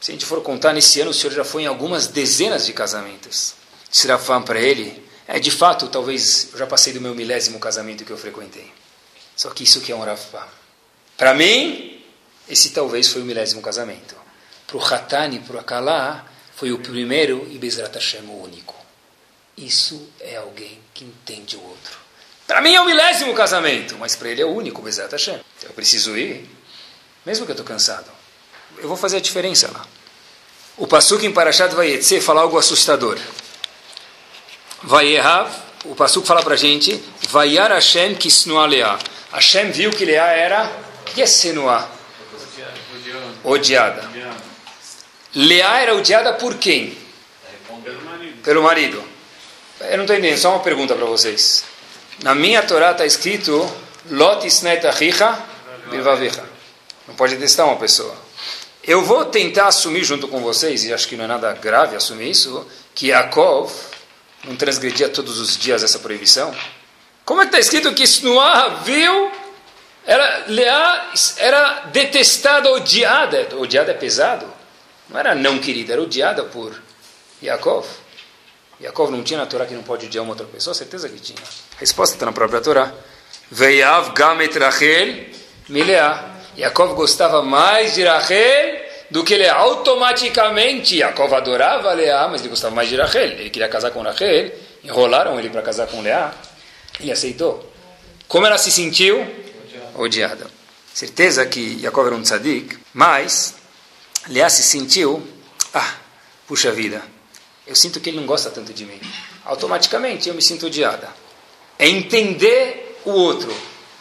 Se a gente for contar, nesse ano o senhor já foi em algumas dezenas de casamentos. Disse Rafam para ele, é de fato, talvez eu já passei do meu milésimo casamento que eu frequentei. Só que isso que é um Rafam. Para mim, esse talvez foi o milésimo casamento. Para o Hatani, para o Akalá, foi o primeiro e Bezrat Hashem o único. Isso é alguém que entende o outro. Para mim é o milésimo casamento, mas para ele é o único, Bezat Hashem. Eu preciso ir, mesmo que eu estou cansado. Eu vou fazer a diferença lá. O Pasuk em Parashat Vayetze fala algo assustador. Vayehav, o Pasuk fala para a gente, Vayar Hashem kisnua Leá. Hashem viu que Leá era, o que é senua? Odiada. Leá era odiada por quem? Pelo marido. Eu não estou entendendo, só uma pergunta para vocês. Na minha Torá está escrito Lot. Não pode testar uma pessoa. Eu vou tentar assumir junto com vocês, e acho que não é nada grave assumir isso, que Yaakov não transgredia todos os dias essa proibição. Como é que está escrito que Snuah viu, era, Leá era detestada, odiada. Odiada é pesado. Não era não querida, era odiada por Yaakov. Yaakov não tinha na Torá que não pode odiar uma outra pessoa? Certeza que tinha. A resposta está na própria Torá. Veiav gamet Rachel mileah. Yaakov gostava mais de Rachel do que Leá. Automaticamente, Yaakov adorava Leá, mas ele gostava mais de Rachel. Ele queria casar com Rachel, enrolaram ele para casar com Leá. Ele aceitou. Como ela se sentiu? Odiada. Certeza que Yaakov era um tzadik, mas Leá se sentiu, ah, puxa vida, eu sinto que ele não gosta tanto de mim. Automaticamente eu me sinto odiada. É entender o outro.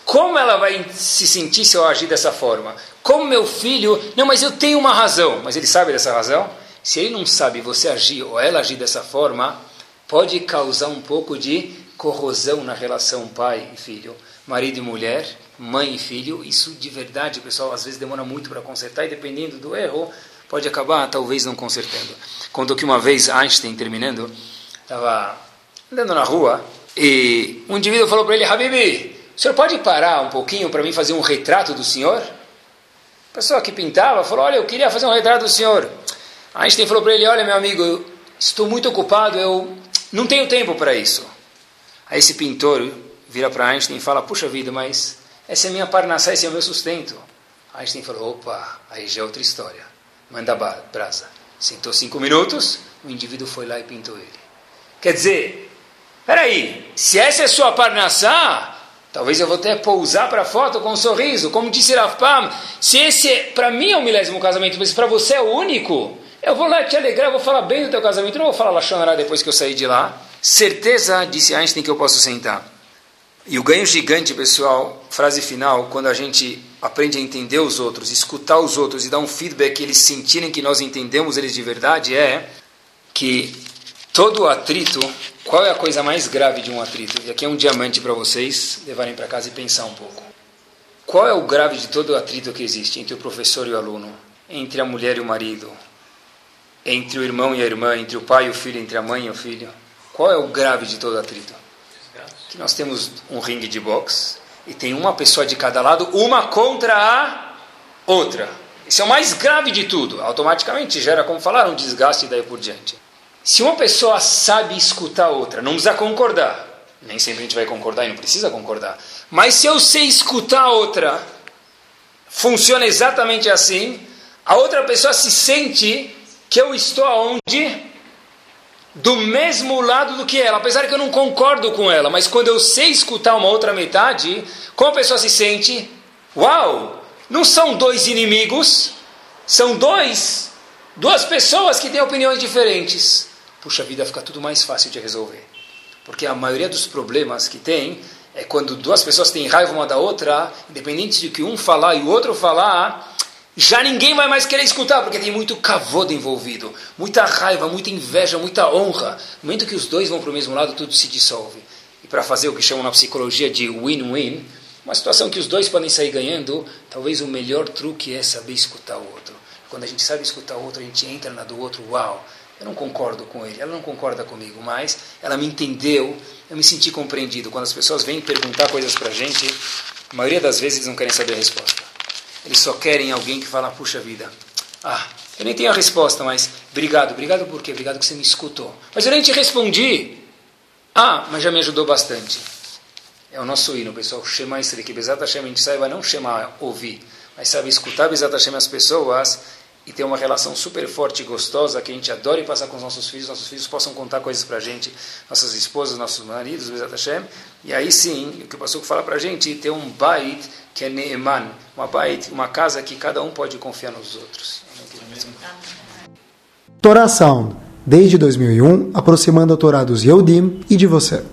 Como ela vai se sentir se eu agir dessa forma? Como meu filho. Não, mas eu tenho uma razão. Mas ele sabe dessa razão? Se ele não sabe você agir ou ela agir dessa forma, pode causar um pouco de corrosão na relação pai e filho, marido e mulher, mãe e filho. Isso de verdade, pessoal, às vezes demora muito para consertar e dependendo do erro, pode acabar talvez não consertando. Contou que uma vez Einstein, terminando, estava andando na rua e um indivíduo falou para ele, Habibi, o senhor pode parar um pouquinho para mim fazer um retrato do senhor? A pessoa que pintava falou, olha, eu queria fazer um retrato do senhor. Einstein falou para ele, olha meu amigo, estou muito ocupado, eu não tenho tempo para isso. Aí esse pintor vira para Einstein e fala, puxa vida, mas essa é minha parnassá, esse é o meu sustento. Einstein falou, opa, aí já é outra história manda brasa. Sentou cinco minutos, o indivíduo foi lá e pintou ele. Quer dizer, peraí, se essa é sua parnassá, talvez eu vou até pousar para a foto com um sorriso. Como disse Rafpam, se esse é, para mim é o milésimo casamento, mas para você é o único, eu vou lá te alegrar, vou falar bem do teu casamento, não vou falar Lachonará depois que eu sair de lá. Certeza, disse Einstein, que eu posso sentar. E o ganho gigante, pessoal, frase final, quando a gente aprende a entender os outros, escutar os outros e dar um feedback eles sentirem que nós entendemos eles de verdade, é que todo atrito, qual é a coisa mais grave de um atrito? E aqui é um diamante para vocês levarem para casa e pensar um pouco. Qual é o grave de todo atrito que existe entre o professor e o aluno, entre a mulher e o marido, entre o irmão e a irmã, entre o pai e o filho, entre a mãe e o filho? Qual é o grave de todo atrito? Que nós temos um ringue de boxe e tem uma pessoa de cada lado, uma contra a outra. Isso é o mais grave de tudo. Automaticamente gera, como falaram, um desgaste e daí por diante. Se uma pessoa sabe escutar a outra, não precisa concordar. Nem sempre a gente vai concordar e não precisa concordar. Mas se eu sei escutar a outra, funciona exatamente assim. A outra pessoa se sente que eu estou aonde? Do mesmo lado do que ela, apesar que eu não concordo com ela, mas quando eu sei escutar uma outra metade, como a pessoa se sente? Uau! Não são dois inimigos, são dois, duas pessoas que têm opiniões diferentes. Puxa, vida fica tudo mais fácil de resolver. Porque a maioria dos problemas que tem é quando duas pessoas têm raiva uma da outra, independente de que um falar e o outro falar, já ninguém vai mais querer escutar, porque tem muito cavodo envolvido, muita raiva, muita inveja, muita honra. No momento que os dois vão para o mesmo lado, tudo se dissolve. E para fazer o que chamam na psicologia de win-win, uma situação que os dois podem sair ganhando, talvez o melhor truque é saber escutar o outro. Quando a gente sabe escutar o outro, a gente entra na do outro, uau, eu não concordo com ele, ela não concorda comigo, mas ela me entendeu, eu me senti compreendido. Quando as pessoas vêm perguntar coisas para a gente, a maioria das vezes eles não querem saber a resposta. Eles só querem alguém que fala, puxa vida, ah, eu nem tenho a resposta, mas obrigado. Obrigado por quê? Obrigado que você me escutou. Mas eu nem te respondi. Ah, mas já me ajudou bastante. É o nosso hino, pessoal. Shema Israel, que Bezat Hashem a gente saiba não chamar, ouvir, mas sabe escutar Bezat Hashem as pessoas e ter uma relação super forte e gostosa que a gente adore passar com os nossos filhos, nossos filhos possam contar coisas para a gente, nossas esposas, nossos maridos, Bezat Hashem. E aí sim, o que o pastor fala para a gente, ter um bait que é Neeman, uma bait, uma casa que cada um pode confiar nos outros. Torá Sound, desde 2001, aproximando a Torá dos Yehudim e de você.